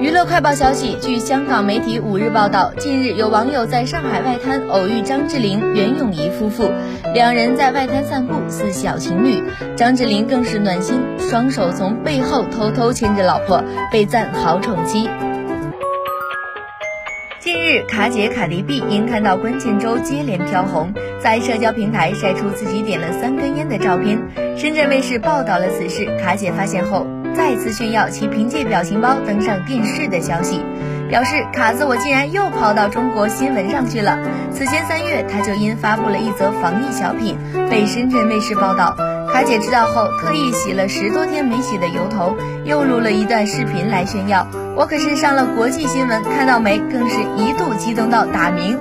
娱乐快报消息，据香港媒体五日报道，近日有网友在上海外滩偶遇张智霖、袁咏仪夫妇，两人在外滩散步似小情侣，张智霖更是暖心，双手从背后偷偷牵着老婆，被赞好宠妻。近日，卡姐卡迪 B 因看到关键周接连飘红，在社交平台晒出自己点了三根烟的照片。深圳卫视报道了此事，卡姐发现后。再次炫耀其凭借表情包登上电视的消息，表示卡子我竟然又跑到中国新闻上去了。此前三月，他就因发布了一则防疫小品被深圳卫视报道，卡姐知道后特意洗了十多天没洗的油头，又录了一段视频来炫耀。我可是上了国际新闻，看到没？更是一度激动到打鸣。